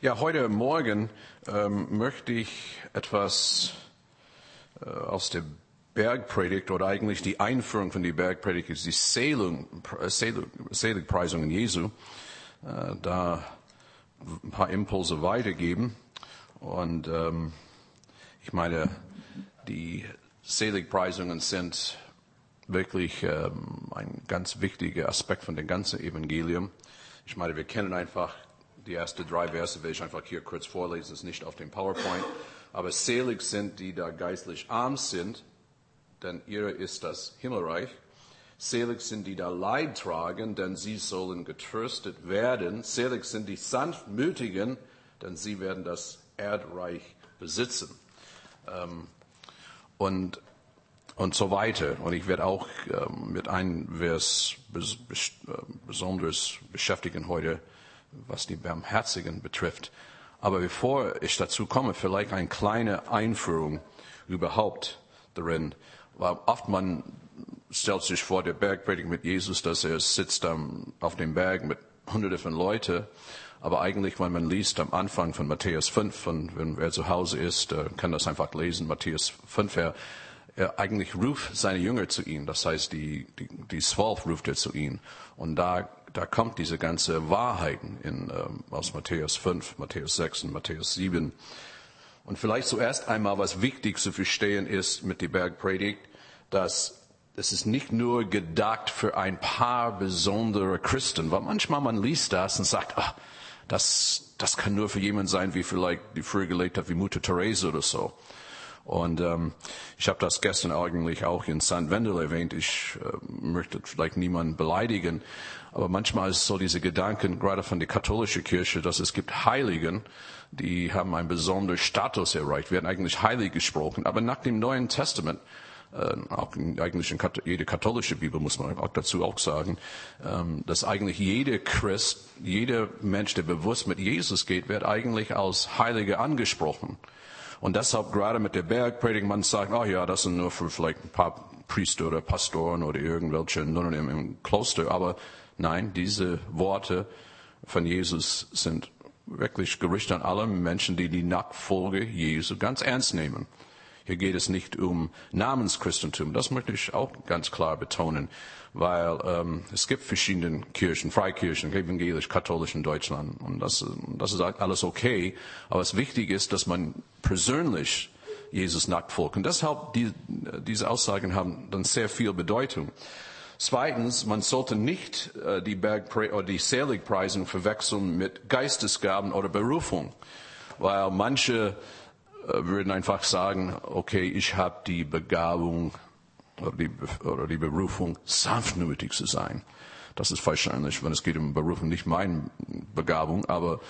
Ja, heute Morgen ähm, möchte ich etwas äh, aus der Bergpredigt oder eigentlich die Einführung von der Bergpredigt ist die Seelung, Selig, Seligpreisungen Jesu, äh, da ein paar Impulse weitergeben. Und ähm, ich meine, die Seligpreisungen sind wirklich ähm, ein ganz wichtiger Aspekt von dem ganzen Evangelium. Ich meine, wir kennen einfach die ersten drei Verse, will ich einfach hier kurz vorlesen, ist nicht auf dem PowerPoint. Aber selig sind, die da geistlich arm sind, denn ihre ist das Himmelreich. Selig sind, die da Leid tragen, denn sie sollen getröstet werden. Selig sind die Sanftmütigen, denn sie werden das Erdreich besitzen. Ähm, und, und so weiter. Und ich werde auch ähm, mit einem Vers äh, besonders beschäftigen heute, was die Barmherzigen betrifft. Aber bevor ich dazu komme, vielleicht eine kleine Einführung überhaupt darin. Weil oft man stellt sich vor der Bergpredigt mit Jesus, dass er sitzt auf dem Berg mit Hunderten von Leuten. Aber eigentlich, wenn man liest am Anfang von Matthäus 5, von, wenn wer zu Hause ist, kann das einfach lesen, Matthäus 5, er, er eigentlich ruft seine Jünger zu ihm. Das heißt, die, die, die Zwölf ruft er zu ihm. Und da da kommt diese ganze Wahrheiten in, ähm, aus Matthäus 5, Matthäus 6 und Matthäus 7. Und vielleicht zuerst einmal, was wichtig zu verstehen ist mit der Bergpredigt, dass es ist nicht nur gedacht für ein paar besondere Christen, weil manchmal man liest das und sagt, ach, das, das kann nur für jemand sein, wie vielleicht die früher gelebt hat, wie Mutter Therese oder so. Und ähm, ich habe das gestern eigentlich auch in St. Wendel erwähnt. Ich äh, möchte vielleicht niemanden beleidigen, aber manchmal ist so diese Gedanken, gerade von der katholischen Kirche, dass es gibt Heiligen, die haben einen besonderen Status erreicht, werden eigentlich heilig gesprochen. Aber nach dem Neuen Testament, äh, auch in, eigentlich in jede katholische Bibel muss man auch dazu auch sagen, ähm, dass eigentlich jeder Christ, jeder Mensch, der bewusst mit Jesus geht, wird eigentlich als Heilige angesprochen. Und deshalb gerade mit der Bergpredigt, man sagt, oh ja, das sind nur für vielleicht ein paar Priester oder Pastoren oder irgendwelche Nunnen im, im Kloster. Aber nein, diese Worte von Jesus sind wirklich gerichtet an alle Menschen, die die Nachfolge Jesu ganz ernst nehmen. Hier geht es nicht um Namenschristentum. Das möchte ich auch ganz klar betonen, weil ähm, es gibt verschiedene Kirchen, Freikirchen, evangelisch, katholisch in Deutschland und das, das ist alles okay. Aber es wichtig ist, dass man persönlich Jesus nachfolgt. Und deshalb die, diese Aussagen haben dann sehr viel Bedeutung. Zweitens, man sollte nicht äh, die Bergpre oder die Seligpreisung verwechseln mit Geistesgaben oder Berufung, weil manche würden einfach sagen, okay, ich habe die Begabung oder die, oder die Berufung, sanftmütig zu sein. Das ist wahrscheinlich, wenn es geht um Berufung, nicht meine Begabung, aber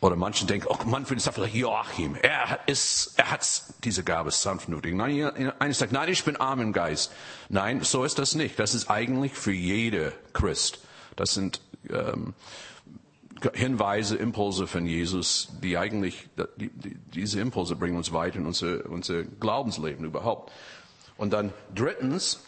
oder manche denken, oh man, für das vielleicht Joachim, er ist, er hat diese Gabe sanftmütig. Nein, einer sagt, nein, ich bin arm im Geist. Nein, so ist das nicht. Das ist eigentlich für jede Christ. Das sind ähm, Hinweise, Impulse von Jesus, die eigentlich, die, die, diese Impulse bringen uns weiter in unser, unser Glaubensleben überhaupt. Und dann drittens,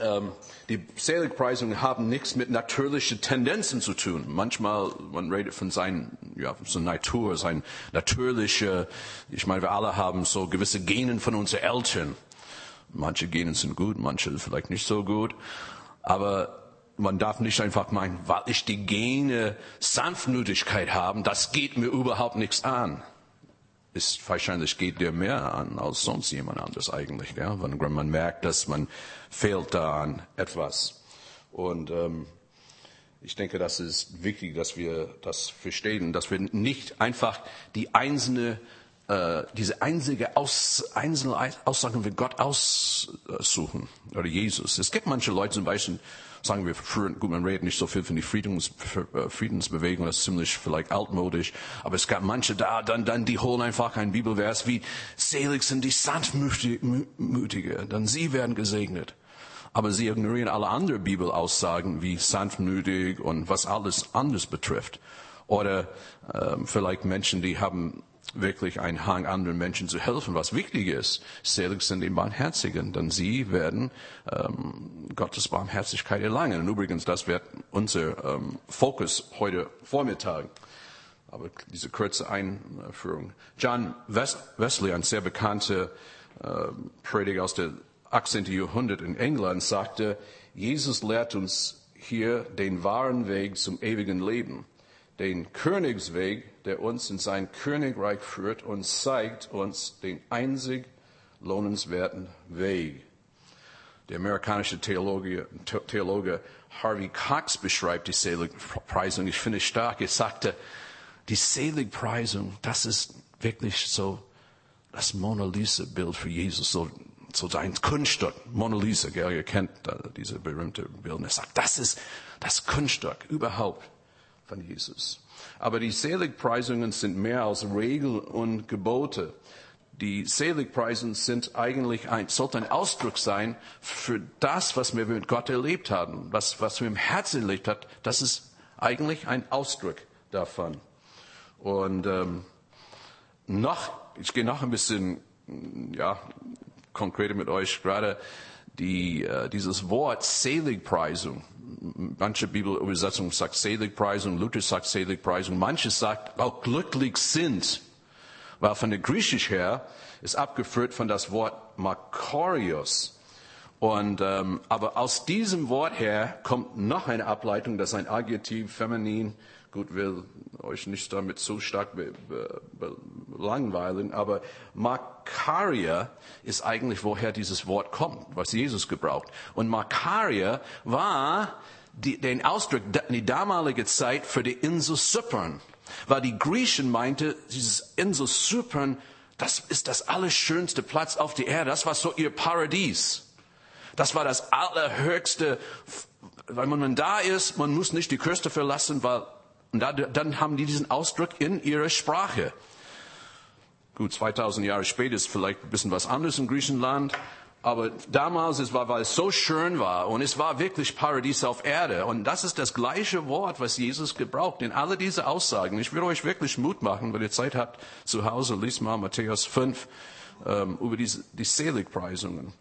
ähm, die Seligpreisungen haben nichts mit natürlichen Tendenzen zu tun. Manchmal, man redet von seiner ja, so Natur, sein natürliche, ich meine, wir alle haben so gewisse Genen von unseren Eltern. Manche Genen sind gut, manche vielleicht nicht so gut. Aber man darf nicht einfach meinen, weil ich die Gene Sanftmütigkeit habe, das geht mir überhaupt nichts an. Ist wahrscheinlich geht dir mehr an als sonst jemand anderes eigentlich, ja? wenn man merkt, dass man fehlt da an etwas. Und ähm, ich denke, das ist wichtig, dass wir das verstehen, dass wir nicht einfach die einzelne äh, diese einzige Aus, einzelne Aussagen für Gott aussuchen oder Jesus. Es gibt manche Leute zum Beispiel, sagen wir, früher, gut, man redet nicht so viel von der Friedens, äh, Friedensbewegung, das ist ziemlich vielleicht altmodisch, aber es gab manche da, dann, dann, die holen einfach ein Bibelvers wie, selig sind die Sanftmütige, dann sie werden gesegnet. Aber sie ignorieren alle anderen Bibelaussagen wie sanftmütig und was alles anders betrifft. Oder ähm, vielleicht Menschen, die haben wirklich einen Hang, anderen Menschen zu helfen, was wichtig ist. Selig sind die Barmherzigen, denn sie werden ähm, Gottes Barmherzigkeit erlangen. Und übrigens, das wird unser ähm, Fokus heute Vormittag. aber diese kurze Einführung. John Wesley, ein sehr bekannter äh, Prediger aus dem 18. Jahrhundert in England, sagte, Jesus lehrt uns hier den wahren Weg zum ewigen Leben, den Königsweg, der uns in sein Königreich führt und zeigt uns den einzig lohnenswerten Weg. Der amerikanische Theologe, Theologe Harvey Cox beschreibt die Seligpreisung. Ich finde es stark. Er sagte, die Seligpreisung, das ist wirklich so das Mona Lisa-Bild für Jesus, so, so sein Kunststück. Mona Lisa, gell, ihr kennt diese berühmte Bild. Er sagt, das ist das Kunststück überhaupt von Jesus. Aber die Seligpreisungen sind mehr als Regeln und Gebote. Die Seligpreisungen sind eigentlich ein, sollten ein Ausdruck sein für das, was wir mit Gott erlebt haben, was, was wir im Herzen erlebt haben. Das ist eigentlich ein Ausdruck davon. Und ähm, noch, ich gehe noch ein bisschen ja, konkreter mit euch gerade die, äh, dieses Wort Seligpreisung. Manche Bibelübersetzungen sagt Seligpreisung, Luther sagt Seligpreisung, manche sagt auch glücklich sind. Weil von der Griechisch her ist abgeführt von das Wort Makarios. Und, ähm, aber aus diesem Wort her kommt noch eine Ableitung, das ist ein Adjektiv, feminin. Gut, will euch nicht damit zu stark be, be, be, langweilen, aber Makaria ist eigentlich, woher dieses Wort kommt, was Jesus gebraucht. Und Makaria war die, den Ausdruck die damalige Zeit für die Insel Zypern. Weil die Griechen meinte, dieses Insel Zypern, das ist das allerschönste Platz auf der Erde. Das war so ihr Paradies. Das war das allerhöchste, weil man da ist, man muss nicht die Küste verlassen, weil und dann haben die diesen Ausdruck in ihrer Sprache. Gut, 2000 Jahre später ist vielleicht ein bisschen was anderes in Griechenland. Aber damals, es war, weil es so schön war und es war wirklich Paradies auf Erde. Und das ist das gleiche Wort, was Jesus gebraucht in alle diese Aussagen. Ich will euch wirklich Mut machen, wenn ihr Zeit habt zu Hause, liest mal Matthäus 5 ähm, über diese, die Seligpreisungen.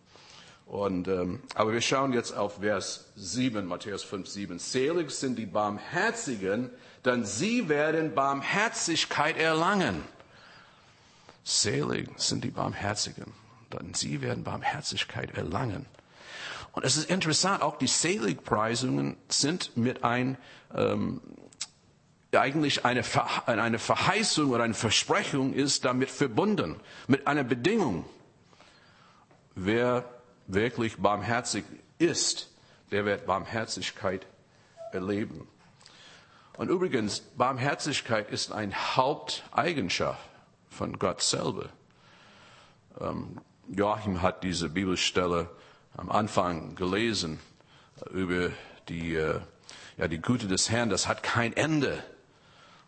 Und, ähm, aber wir schauen jetzt auf Vers 7, Matthäus 5, 7. Selig sind die Barmherzigen, denn sie werden Barmherzigkeit erlangen. Selig sind die Barmherzigen denn sie werden Barmherzigkeit erlangen. Und es ist interessant, auch die Seligpreisungen sind mit ein, ähm, eigentlich eine, eine Verheißung oder eine Versprechung ist damit verbunden, mit einer Bedingung. Wer wirklich barmherzig ist, der wird Barmherzigkeit erleben. Und übrigens, Barmherzigkeit ist eine Haupteigenschaft von Gott selber. Ähm, Joachim hat diese Bibelstelle am Anfang gelesen über die, äh, ja, die Güte des Herrn. Das hat kein Ende.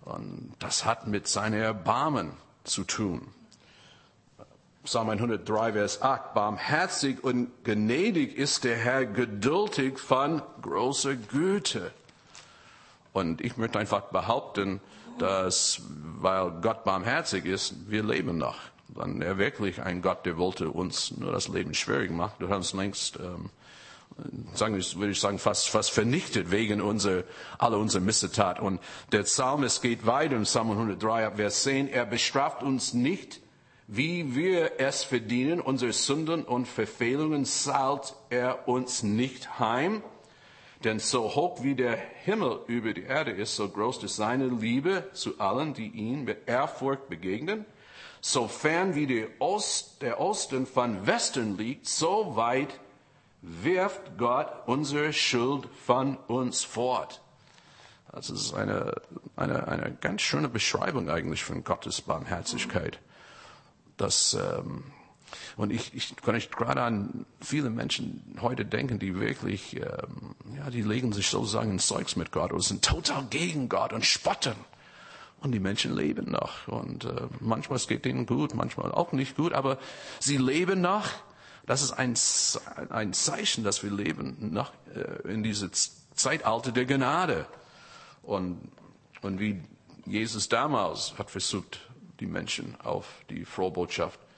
Und das hat mit seiner Erbarmen zu tun. Psalm 103, Vers 8. Barmherzig und gnädig ist der Herr, geduldig von großer Güte. Und ich möchte einfach behaupten, dass, weil Gott barmherzig ist, wir leben noch dann er wirklich ein Gott, der wollte uns nur das Leben schwierig machen. Du hast längst, ähm, sagen, würde ich sagen, fast, fast vernichtet wegen unserer, aller unserer Missetat. Und der Psalm, es geht weiter im Psalm 103, Vers 10, er bestraft uns nicht, wie wir es verdienen, unsere Sünden und Verfehlungen zahlt er uns nicht heim. Denn so hoch wie der Himmel über die Erde ist, so groß ist seine Liebe zu allen, die ihn mit Ehrfurcht begegnen. Sofern wie der, Ost, der Osten von Westen liegt, so weit wirft Gott unsere Schuld von uns fort. Das ist eine, eine, eine ganz schöne Beschreibung eigentlich von Gottes Barmherzigkeit. Das, ähm, und ich, ich kann nicht gerade an viele Menschen heute denken, die wirklich, ähm, ja, die legen sich sozusagen ins Zeugs mit Gott und sind total gegen Gott und spotten. Und die Menschen leben noch. Und äh, manchmal es geht denen gut, manchmal auch nicht gut, aber sie leben noch. Das ist ein, ein Zeichen, dass wir leben noch äh, in diese Zeitalter der Gnade. Und, und wie Jesus damals hat versucht, die Menschen auf die frohe Botschaft äh,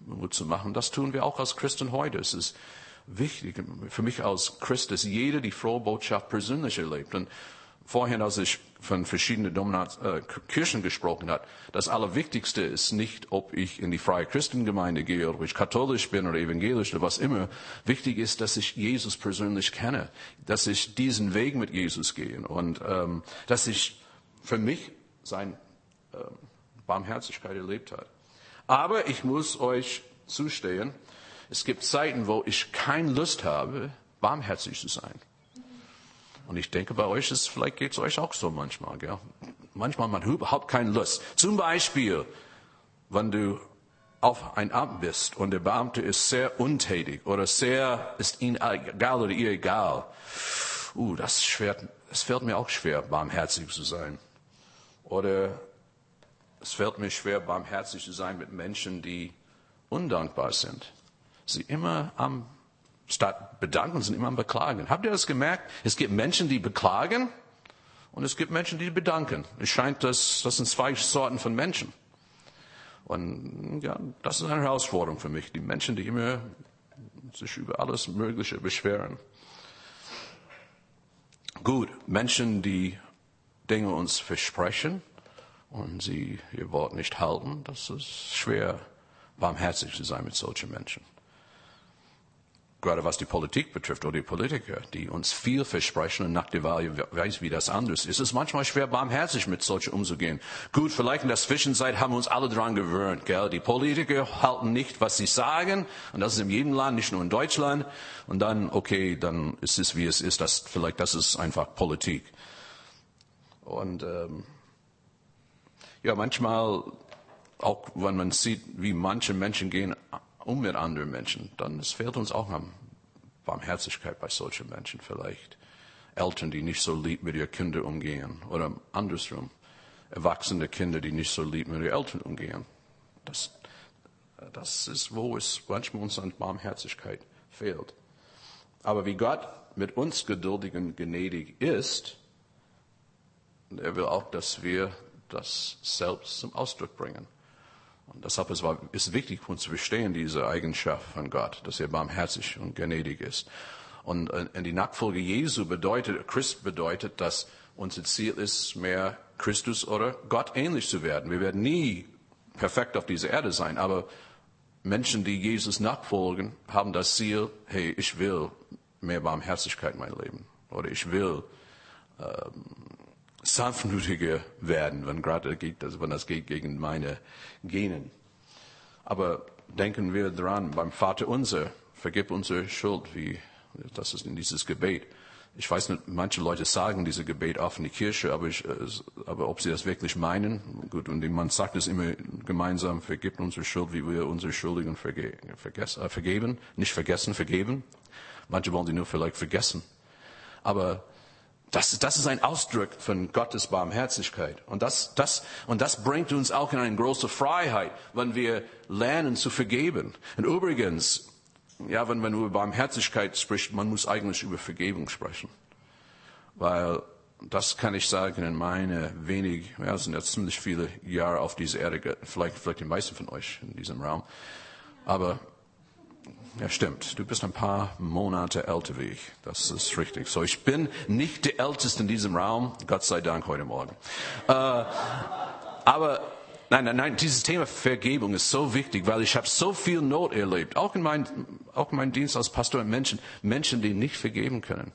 Mut zu machen, das tun wir auch als Christen heute. Es ist wichtig für mich als Christ, dass jeder die frohe Botschaft persönlich erlebt. Und vorhin, als ich von verschiedenen Dominat äh, Kirchen gesprochen habe, das Allerwichtigste ist nicht, ob ich in die freie Christengemeinde gehe oder ob ich katholisch bin oder evangelisch oder was immer. Wichtig ist, dass ich Jesus persönlich kenne, dass ich diesen Weg mit Jesus gehe und ähm, dass ich für mich sein äh, Barmherzigkeit erlebt habe. Aber ich muss euch zustehen, es gibt Zeiten, wo ich keine Lust habe, barmherzig zu sein. Und ich denke, bei euch ist, vielleicht geht es euch auch so manchmal, gell? Manchmal hat man überhaupt keine Lust. Zum Beispiel, wenn du auf ein Amt bist und der Beamte ist sehr untätig oder sehr, ist ihm egal oder ihr egal. Uh, das, schwer, es fällt mir auch schwer, barmherzig zu sein. Oder es fällt mir schwer, barmherzig zu sein mit Menschen, die undankbar sind. Sie immer am Statt bedanken sind immer am Beklagen. Habt ihr das gemerkt? Es gibt Menschen, die beklagen und es gibt Menschen, die bedanken. Es scheint, dass das sind zwei Sorten von Menschen. Und ja, das ist eine Herausforderung für mich. Die Menschen, die immer sich über alles Mögliche beschweren. Gut, Menschen, die Dinge uns versprechen und sie ihr Wort nicht halten, das ist schwer, barmherzig zu sein mit solchen Menschen gerade was die Politik betrifft oder die Politiker, die uns viel versprechen und nach der Wahl weiß, wie das anders ist. Es ist manchmal schwer, barmherzig mit solchen umzugehen. Gut, vielleicht in der Zwischenzeit haben wir uns alle daran gewöhnt. Gell? Die Politiker halten nicht, was sie sagen. Und das ist in jedem Land, nicht nur in Deutschland. Und dann, okay, dann ist es, wie es ist. Das, vielleicht das ist einfach Politik. Und ähm, ja, manchmal, auch wenn man sieht, wie manche Menschen gehen um mit anderen Menschen, dann es fehlt uns auch an Barmherzigkeit bei solchen Menschen vielleicht. Eltern, die nicht so lieb mit ihren Kindern umgehen oder andersrum. Erwachsene Kinder, die nicht so lieb mit ihren Eltern umgehen. Das, das ist, wo es manchmal uns an Barmherzigkeit fehlt. Aber wie Gott mit uns geduldig und gnädig ist, er will auch, dass wir das selbst zum Ausdruck bringen. Und deshalb ist es wichtig uns zu verstehen, diese Eigenschaft von Gott, dass er barmherzig und gnädig ist. Und in die Nachfolge Jesu bedeutet, Christ bedeutet, dass unser Ziel ist, mehr Christus oder Gott ähnlich zu werden. Wir werden nie perfekt auf dieser Erde sein, aber Menschen, die Jesus nachfolgen, haben das Ziel, hey, ich will mehr Barmherzigkeit in meinem Leben. Oder ich will ähm, sanftmütiger werden, wenn gerade geht, also wenn das geht gegen meine Genen. Aber denken wir dran, beim Vater unser, vergib unsere Schuld, wie, das ist in dieses Gebet. Ich weiß nicht, manche Leute sagen diese Gebet auf in die Kirche, aber, ich, aber ob sie das wirklich meinen, gut, und man sagt es immer gemeinsam, vergib unsere Schuld, wie wir unsere Schuldigen verge äh, vergeben, nicht vergessen, vergeben. Manche wollen sie nur vielleicht vergessen. Aber das, das ist ein Ausdruck von Gottes Barmherzigkeit. Und das, das, und das bringt uns auch in eine große Freiheit, wenn wir lernen zu vergeben. Und übrigens, ja, wenn man über Barmherzigkeit spricht, man muss eigentlich über Vergebung sprechen. Weil das kann ich sagen in meine wenig, ja, sind jetzt ziemlich viele Jahre auf dieser Erde, vielleicht, vielleicht die meisten von euch in diesem Raum. Aber ja, stimmt. Du bist ein paar Monate älter wie ich. Das ist richtig. So, ich bin nicht der Älteste in diesem Raum. Gott sei Dank heute Morgen. Äh, aber nein, nein, nein. Dieses Thema Vergebung ist so wichtig, weil ich habe so viel Not erlebt. Auch in meinem auch in meinem Dienst als Pastor Menschen, Menschen, die nicht vergeben können.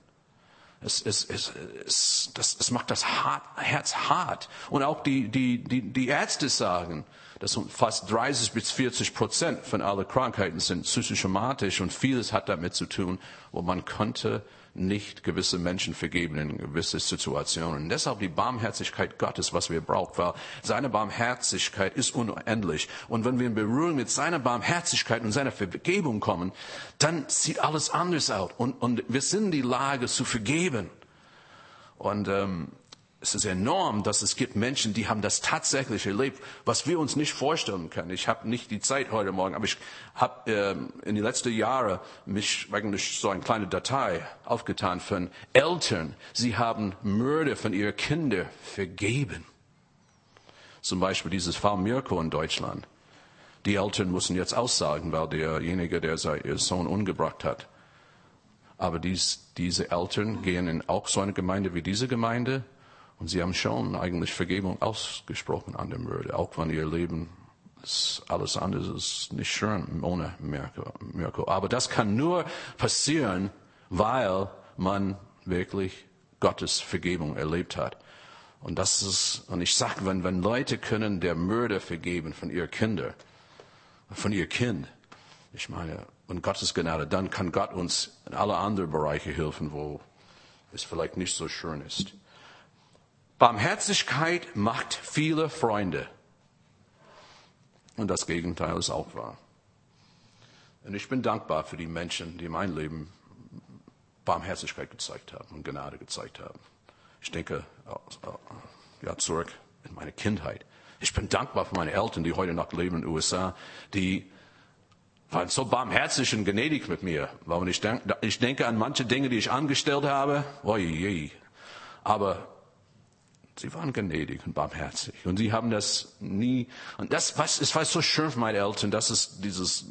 Es, es, es, es, das, es macht das hart, Herz hart. Und auch die, die, die, die Ärzte sagen, dass fast 30 bis 40 Prozent von allen Krankheiten sind psychosomatisch und vieles hat damit zu tun, wo man konnte nicht gewisse Menschen vergeben in gewisse Situationen. Und deshalb die Barmherzigkeit Gottes, was wir brauchen, weil seine Barmherzigkeit ist unendlich. Und wenn wir in Berührung mit seiner Barmherzigkeit und seiner Vergebung kommen, dann sieht alles anders aus. Und, und wir sind in die Lage zu vergeben. Und ähm, es ist enorm, dass es gibt Menschen, die haben das tatsächlich erlebt, was wir uns nicht vorstellen können. Ich habe nicht die Zeit heute Morgen, aber ich habe ähm, in den letzten Jahren mich eigentlich so eine kleine Datei aufgetan von Eltern. Sie haben Mörder von ihren Kindern vergeben. Zum Beispiel dieses Fall Mirko in Deutschland. Die Eltern müssen jetzt aussagen, weil derjenige, der seinen Sohn umgebracht hat. Aber dies, diese Eltern gehen in auch so eine Gemeinde wie diese Gemeinde Und sie haben schon eigentlich Vergebung ausgesprochen an der Mörder, auch wenn ihr Leben ist alles andere ist nicht schön ohne Mirko. Aber das kann nur passieren, weil man wirklich Gottes Vergebung erlebt hat. Und das ist, und ich sage, wenn, wenn Leute können der Mörder vergeben von ihr Kinder, von ihr Kind, ich meine, und Gottes Gnade, dann kann Gott uns in alle anderen Bereiche helfen, wo es vielleicht nicht so schön ist. Barmherzigkeit macht viele Freunde. Und das Gegenteil ist auch wahr. Und ich bin dankbar für die Menschen, die in meinem Leben Barmherzigkeit gezeigt haben und Gnade gezeigt haben. Ich denke ja, zurück in meine Kindheit. Ich bin dankbar für meine Eltern, die heute noch leben in den USA, die waren so barmherzig und gnädig mit mir. Ich, denk, ich denke an manche Dinge, die ich angestellt habe. Aber sie waren gnädig und barmherzig. Und sie haben das nie, und das, was, es war so schön für meine Eltern, das ist dieses,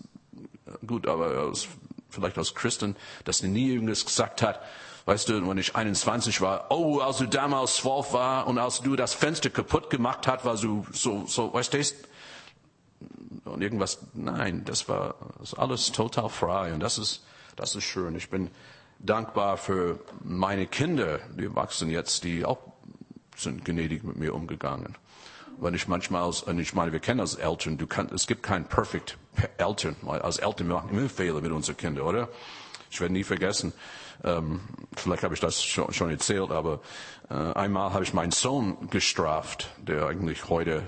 gut, aber aus, vielleicht als Christen, dass sie nie irgendwas gesagt hat, Weißt du, wenn ich 21 war, oh, als du damals 12 war und als du das Fenster kaputt gemacht hast, war du so, so, weißt du, und irgendwas, nein, das war das alles total frei und das ist, das ist schön. Ich bin dankbar für meine Kinder, die wachsen jetzt, die auch sind gnädig mit mir umgegangen. Wenn ich manchmal, und ich meine, wir kennen als Eltern, du kannst, es gibt kein perfect Eltern. Als Eltern machen immer Fehler mit unseren Kindern, oder? Ich werde nie vergessen, ähm, vielleicht habe ich das schon, schon erzählt, aber äh, einmal habe ich meinen Sohn gestraft, der eigentlich heute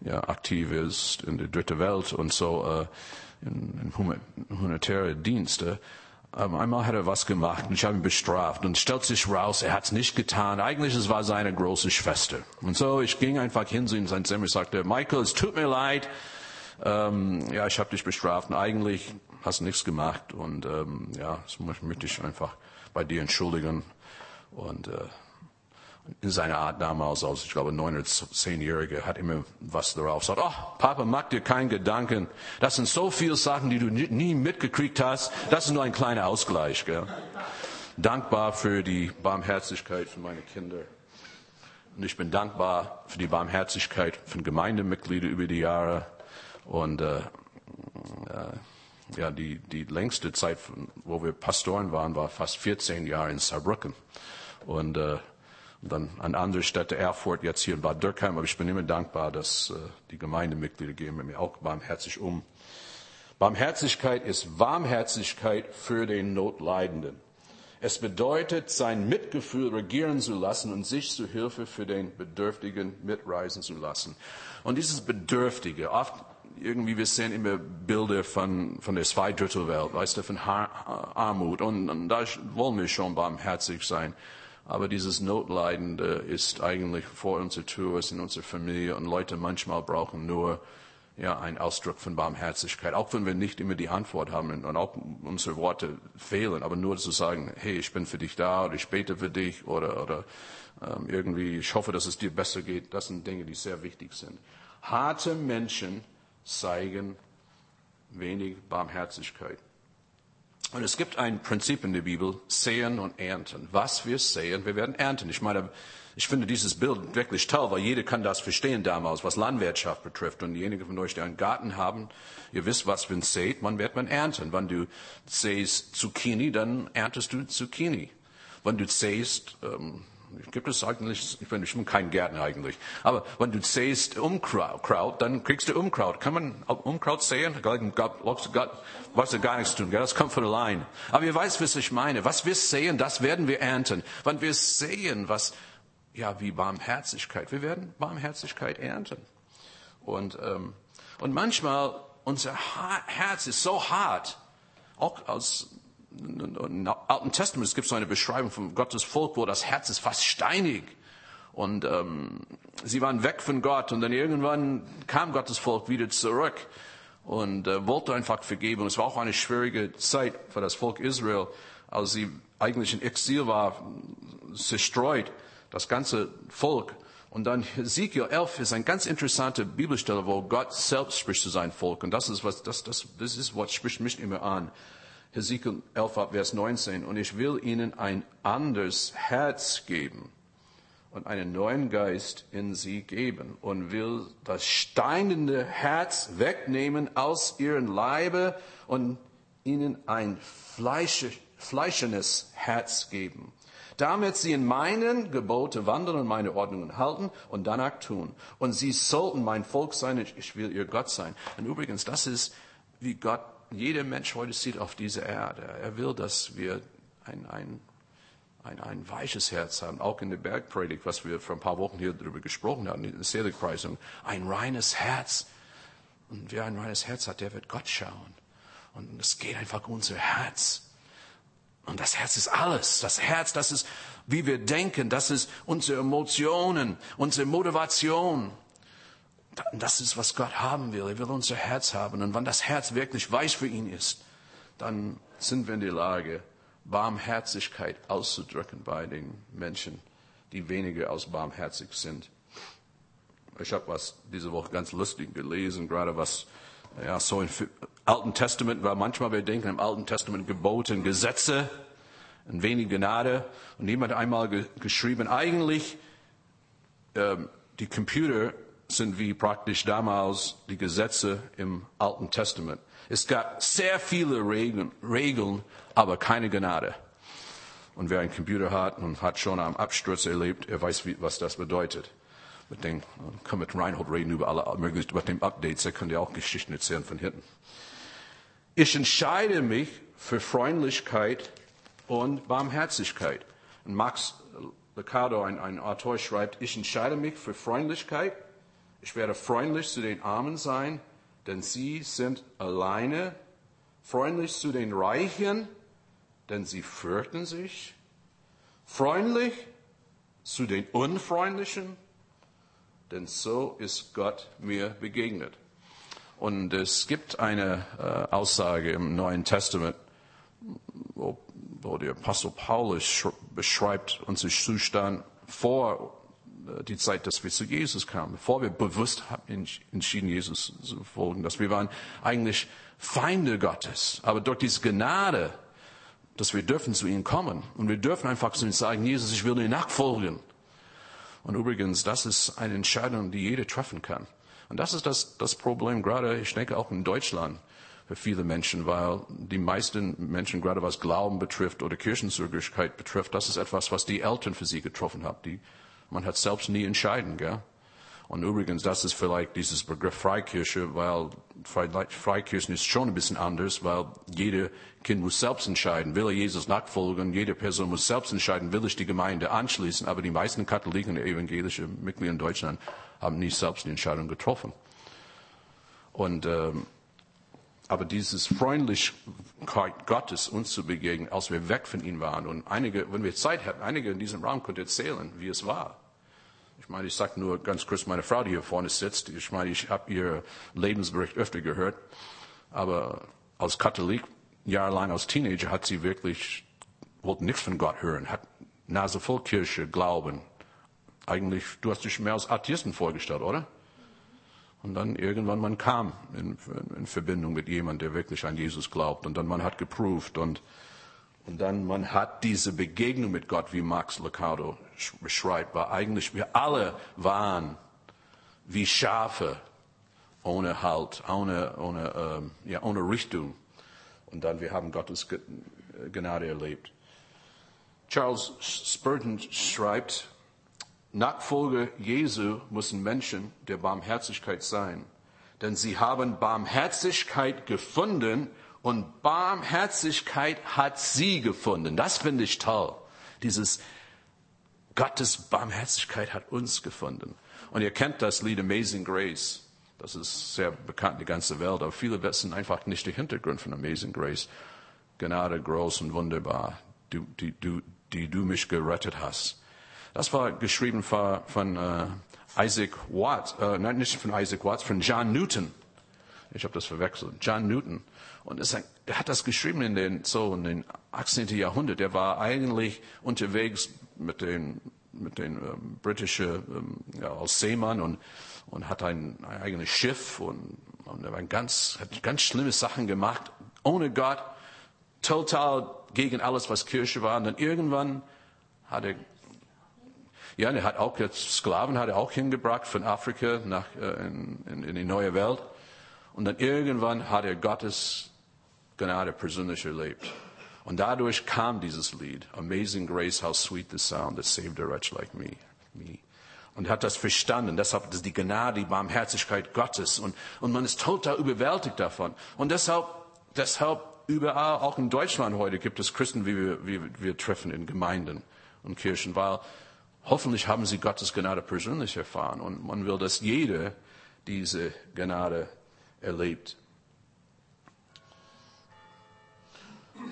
ja, aktiv ist in der dritten Welt und so äh, in, in humanitäre Dienste. Aber einmal hat er was gemacht und ich habe ihn bestraft und stellt sich raus, er hat es nicht getan. Eigentlich es war seine große Schwester. Und so, ich ging einfach hin zu ihm in sein Zimmer und sagte, Michael, es tut mir leid, ähm, ja, ich habe dich bestraft und eigentlich hast du nichts gemacht und ähm, ja, das möchte ich einfach bei dir entschuldigen. Und äh, in seiner Art damals, als ich glaube neun oder zehnjährige, hat immer was darauf gesagt. Oh, Papa, mach dir keinen Gedanken. Das sind so viele Sachen, die du nie mitgekriegt hast. Das ist nur ein kleiner Ausgleich. Gell? Dankbar für die Barmherzigkeit von meinen Kindern. Und ich bin dankbar für die Barmherzigkeit von Gemeindemitgliedern über die Jahre. Und äh, äh, ja, die, die längste Zeit, wo wir Pastoren waren, war fast 14 Jahre in Saarbrücken. Und, äh, dann an andere Städte, Erfurt, jetzt hier in Bad Dürkheim. Aber ich bin immer dankbar, dass äh, die Gemeindemitglieder gehen mit mir auch barmherzig um. Barmherzigkeit ist Warmherzigkeit für den Notleidenden. Es bedeutet, sein Mitgefühl regieren zu lassen und sich zu Hilfe für den Bedürftigen mitreisen zu lassen. Und dieses Bedürftige, oft irgendwie, wir sehen immer Bilder von, von der Zweidrittelwelt, weißt du, von Armut. Und, und da wollen wir schon barmherzig sein. Aber dieses Notleidende ist eigentlich vor unserer Tür, ist in unserer Familie. Und Leute manchmal brauchen nur ja, einen Ausdruck von Barmherzigkeit. Auch wenn wir nicht immer die Antwort haben und auch unsere Worte fehlen. Aber nur zu sagen, hey, ich bin für dich da oder ich bete für dich oder, oder ähm, irgendwie, ich hoffe, dass es dir besser geht. Das sind Dinge, die sehr wichtig sind. Harte Menschen zeigen wenig Barmherzigkeit. Und es gibt ein Prinzip in der Bibel, säen und ernten. Was wir säen, wir werden ernten. Ich meine, ich finde dieses Bild wirklich toll, weil jeder kann das verstehen damals, was Landwirtschaft betrifft. Und diejenigen von euch, die einen Garten haben, ihr wisst, was man sät, man wird man ernten. Wenn du säst Zucchini, dann erntest du Zucchini. Wenn du säst, ähm, gibt es eigentlich, ich bin, ich bin kein Gärtner eigentlich, aber wenn du säst Umkraut, dann kriegst du Umkraut. Kann man Umkraut säen? Was hat gar nichts tun, das kommt von allein. Aber ihr weißt, was ich meine. Was wir säen, das werden wir ernten. Wenn wir säen, was, ja, wie Barmherzigkeit, wir werden Barmherzigkeit ernten. Und, ähm, und manchmal, unser Herz ist so hart, auch als im Alten Testament gibt es so eine Beschreibung von Gottes Volk, wo das Herz ist fast steinig. Und ähm, sie waren weg von Gott und dann irgendwann kam Gottes Volk wieder zurück und äh, wollte einfach vergeben. Und es war auch eine schwierige Zeit für das Volk Israel, als sie eigentlich in Exil war, zerstreut, das ganze Volk. Und dann Ezekiel 11 ist eine ganz interessante Bibelstelle, wo Gott selbst spricht zu seinem Volk. Und das ist was, das, das, das ist was spricht mich immer an. Hesekiel 11, Vers 19. Und ich will ihnen ein anderes Herz geben und einen neuen Geist in sie geben und will das steinende Herz wegnehmen aus ihrem Leibe und ihnen ein Fleisch, fleischendes Herz geben, damit sie in meinen Gebote wandeln und meine Ordnungen halten und danach tun. Und sie sollten mein Volk sein, ich will ihr Gott sein. Und übrigens, das ist, wie Gott jeder Mensch heute sieht auf dieser Erde. Er will, dass wir ein, ein ein, ein weiches Herz haben, auch in der Bergpredigt, was wir vor ein paar Wochen hier darüber gesprochen haben, in der Seligpreisung, ein reines Herz. Und wer ein reines Herz hat, der wird Gott schauen. Und es geht einfach um unser Herz. Und das Herz ist alles. Das Herz, das ist, wie wir denken, das ist unsere Emotionen, unsere Motivation. Das ist, was Gott haben will. Er will unser Herz haben. Und wenn das Herz wirklich weich für ihn ist, dann sind wir in der Lage, Barmherzigkeit auszudrücken bei den Menschen, die weniger als barmherzig sind. Ich habe was diese Woche ganz lustig gelesen, gerade was ja, so im Alten Testament war. Manchmal wir denken im Alten Testament Gebote Gesetze, ein wenig Gnade. Und jemand hat einmal ge geschrieben, eigentlich ähm, die Computer sind wie praktisch damals die Gesetze im Alten Testament. Es gab sehr viele Regeln, Regeln, aber keine Gnade. Und wer einen Computer hat und hat schon am Absturz erlebt, er weiß, wie, was das bedeutet. Mit dem, kann mit Reinhold reden über alle möglichen, über den Updates, er könnte auch Geschichten erzählen von hinten. Ich entscheide mich für Freundlichkeit und Barmherzigkeit. Und Max Liccardo, ein, ein Autor, schreibt, ich entscheide mich für Freundlichkeit. Ich werde freundlich zu den Armen sein denn sie sind alleine, freundlich zu den Reichen, denn sie fürchten sich, freundlich zu den Unfreundlichen, denn so ist Gott mir begegnet. Und es gibt eine äh, Aussage im Neuen Testament, wo, wo der Apostel Paulus beschreibt unseren Zustand vor die Zeit, dass wir zu Jesus kamen, bevor wir bewusst entschieden, Jesus zu folgen, dass wir waren eigentlich Feinde Gottes. Aber durch diese Gnade, dass wir dürfen zu ihm kommen und wir dürfen einfach zu ihm sagen, Jesus, ich will dir nachfolgen. Und übrigens, das ist eine Entscheidung, die jeder treffen kann. Und das ist das, das Problem gerade, ich denke auch in Deutschland für viele Menschen, weil die meisten Menschen, gerade was Glauben betrifft oder Kirchenzugehörigkeit betrifft, das ist etwas, was die Eltern für sie getroffen haben. Die man hat selbst nie entscheiden, gell? Und übrigens, das ist vielleicht dieses Begriff Freikirche, weil Freikirchen ist schon ein bisschen anders, weil jeder Kind muss selbst entscheiden, will er Jesus nachfolgen, jede Person muss selbst entscheiden, will ich die Gemeinde anschließen, aber die meisten Katholiken und evangelische Mitglieder in Deutschland haben nie selbst die Entscheidung getroffen. Und ähm, aber dieses Freundlichkeit Gottes uns zu begegnen, als wir weg von ihm waren. Und einige, wenn wir Zeit hatten, einige in diesem Raum konnten erzählen, wie es war. Ich meine, ich sage nur ganz kurz meine Frau, die hier vorne sitzt. Ich meine, ich habe ihr Lebensbericht öfter gehört. Aber als Katholik, jahrelang als Teenager, hat sie wirklich, wollte nichts von Gott hören, hat Nase voll Kirche, Glauben. Eigentlich, du hast dich mehr als Atheisten vorgestellt, oder? Und dann irgendwann man kam in, in Verbindung mit jemandem, der wirklich an Jesus glaubt. Und dann man hat geprüft und, und dann man hat diese Begegnung mit Gott, wie Max Lucado beschreibt, weil eigentlich wir alle waren wie Schafe ohne Halt, ohne, ohne, ähm, ja, ohne Richtung. Und dann wir haben Gottes Gnade erlebt. Charles Spurgeon schreibt, Nachfolger Jesu müssen Menschen der Barmherzigkeit sein, denn sie haben Barmherzigkeit gefunden und Barmherzigkeit hat sie gefunden. Das finde ich toll. Dieses Gottes Barmherzigkeit hat uns gefunden. Und ihr kennt das Lied Amazing Grace. Das ist sehr bekannt in der ganzen Welt, aber viele wissen einfach nicht den Hintergrund von Amazing Grace. Gnade groß und wunderbar, die, die, die, die du mich gerettet hast. Das war geschrieben von, von äh, Isaac Watts, äh, nein, nicht von Isaac Watts, von John Newton. Ich habe das verwechselt. John Newton. Und es, er hat das geschrieben in den, so in den 18. Jahrhundert. Er war eigentlich unterwegs mit den, mit den ähm, britischen, ähm, ja, als Seemann und, und hat ein, ein eigenes Schiff und, und er war ganz, hat ganz schlimme Sachen gemacht, ohne Gott, total gegen alles, was Kirche war. Und dann irgendwann hat er Ja, er hat auch jetzt Sklaven hat er auch hingebracht von Afrika nach äh, in, in, in die neue Welt. Und dann irgendwann hat er Gottes Gnade persönlich erlebt. Und dadurch kam dieses Lied, Amazing Grace, how sweet the sound that saved a wretch like me. me. Und hat das verstanden. Deshalb ist die Gnade, die Barmherzigkeit Gottes. Und, und man ist total überwältigt davon. Und deshalb, deshalb überall, auch in Deutschland heute, gibt es Christen, wie wir, wie wir treffen in Gemeinden und Kirchen, weil hoffentlich haben sie Gottes Gnade persönlich erfahren. Und man will, dass jeder diese Gnade erlebt.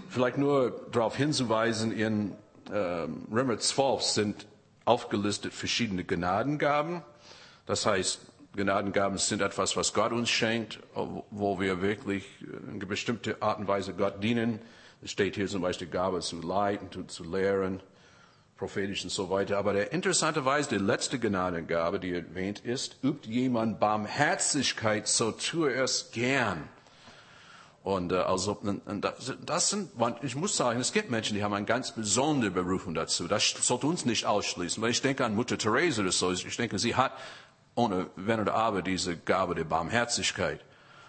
Vielleicht nur darauf hinzuweisen, in äh, Römer 12 sind aufgelistet verschiedene Gnadengaben. Das heißt, Gnadengaben sind etwas, was Gott uns schenkt, wo wir wirklich in bestimmte Art und Weise Gott dienen. Es steht hier zum Beispiel Gabe zu leiten, zu, zu lehren, prophetisch und so weiter. Aber der interessanterweise, die letzte Gnadengabe, die erwähnt ist, übt jemand Barmherzigkeit, so tue es gern. Und äh, also das sind, ich muss sagen, es gibt Menschen, die haben eine ganz besondere Berufung dazu. Das sollte uns nicht ausschließen. Weil ich denke an Mutter Therese oder so. Ich denke, sie hat ohne Wenn oder Aber diese Gabe der Barmherzigkeit.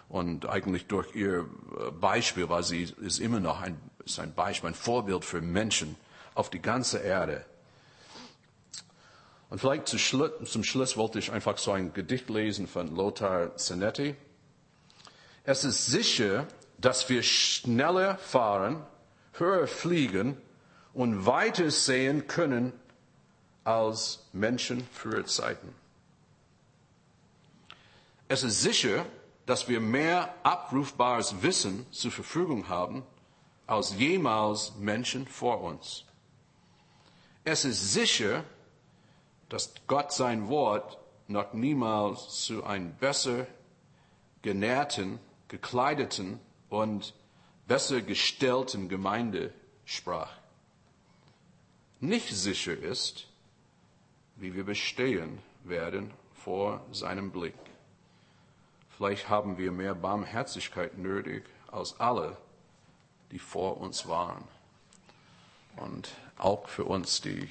Und eigentlich durch ihr äh, Beispiel war sie ist immer noch ein, ist ein Beispiel, ein Vorbild für Menschen auf die ganze Erde. Und vielleicht zum Schluss, zum Schluss wollte ich einfach so ein Gedicht lesen von Lothar Zanetti. Es ist sicher, dass wir schneller fahren, höher fliegen und weiter sehen können als Menschen früher Zeiten. Es ist sicher, dass wir mehr abrufbares Wissen zur Verfügung haben als jemals Menschen vor uns. Es ist sicher, dass Gott sein Wort noch niemals zu einem besser genährten, gekleideten und besser gestellten Gemeinde sprach. Nicht sicher ist, wie wir bestehen werden vor seinem Blick. Vielleicht haben wir mehr Barmherzigkeit nötig als alle, die vor uns waren. Und auch für uns, die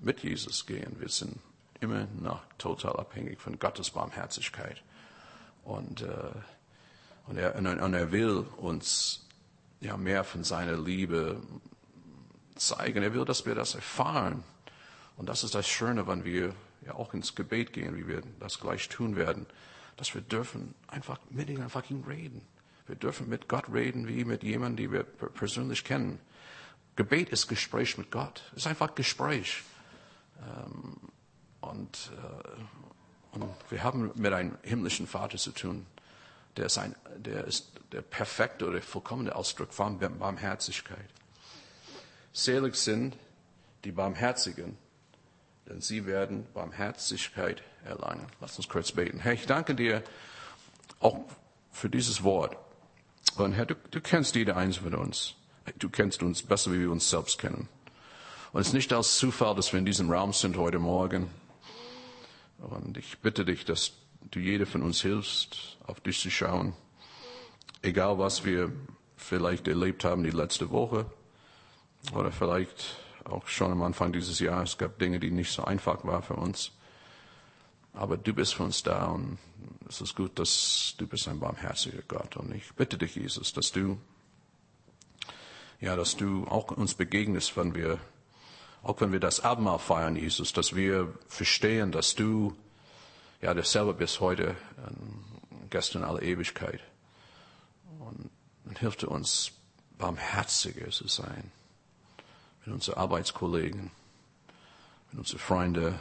mit Jesus gehen, wir sind immer noch total abhängig von Gottes Barmherzigkeit. Und äh, und er, und er will uns ja mehr von seiner Liebe zeigen. Er will, dass wir das erfahren. Und das ist das Schöne, wenn wir ja auch ins Gebet gehen, wie wir das gleich tun werden, dass wir dürfen einfach mit ihm einfach reden. Wir dürfen mit Gott reden, wie mit jemandem, den wir persönlich kennen. Gebet ist Gespräch mit Gott. Es ist einfach Gespräch. Ähm, und, äh, und wir haben mit einem himmlischen Vater zu tun, der ist, ein, der, ist der perfekte oder vollkommene Ausdruck von Barmherzigkeit. Selig sind die Barmherzigen, denn sie werden Barmherzigkeit erlangen. Lass uns kurz beten. Herr, ich danke dir auch für dieses Wort. Und Herr, du, du kennst jede einzelne von uns. Du kennst uns besser, wie wir uns selbst kennen. Und es ist nicht als Zufall, dass wir in diesem Raum sind heute Morgen. Und ich bitte dich, dass du jeder von uns hilfst, auf dich zu schauen. Egal, was wir vielleicht erlebt haben die letzte Woche oder vielleicht auch schon am Anfang dieses Jahres. Es gab Dinge, die nicht so einfach waren für uns. Aber du bist für uns da und es ist gut, dass du bist ein barmherziger Gott. Und ich bitte dich, Jesus, dass du, ja, dass du auch uns begegnest, wenn wir, auch wenn wir das Abendmahl feiern, Jesus, dass wir verstehen, dass du ja, dasselbe bis heute, gestern alle Ewigkeit. Und, und hilft uns, barmherziger zu sein mit unseren Arbeitskollegen, mit unseren Freunden,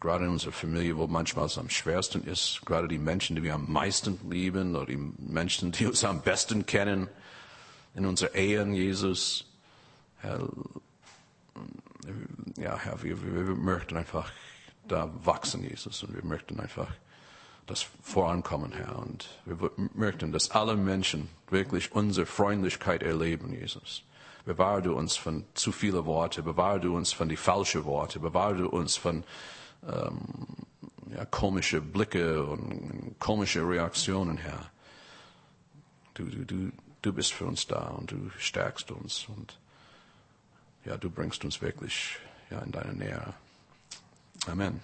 gerade in unserer Familie, wo manchmal es am schwersten ist, gerade die Menschen, die wir am meisten lieben oder die Menschen, die uns am besten kennen, in unserer Ehen, Jesus. Herr, ja, Herr, wir, wir, wir möchten einfach da wachsen, Jesus. Und wir möchten einfach das vorankommen, Herr. Und wir möchten, dass alle Menschen wirklich unsere Freundlichkeit erleben, Jesus. Bewahre du uns von zu vielen Worten, bewahre du uns von die falschen Worte, bewahre du uns von ähm, ja, komische Blicke und komische Reaktionen, Herr. Du, du, du, du bist für uns da und du stärkst uns und ja, du bringst uns wirklich ja, in deine Nähe. Amen.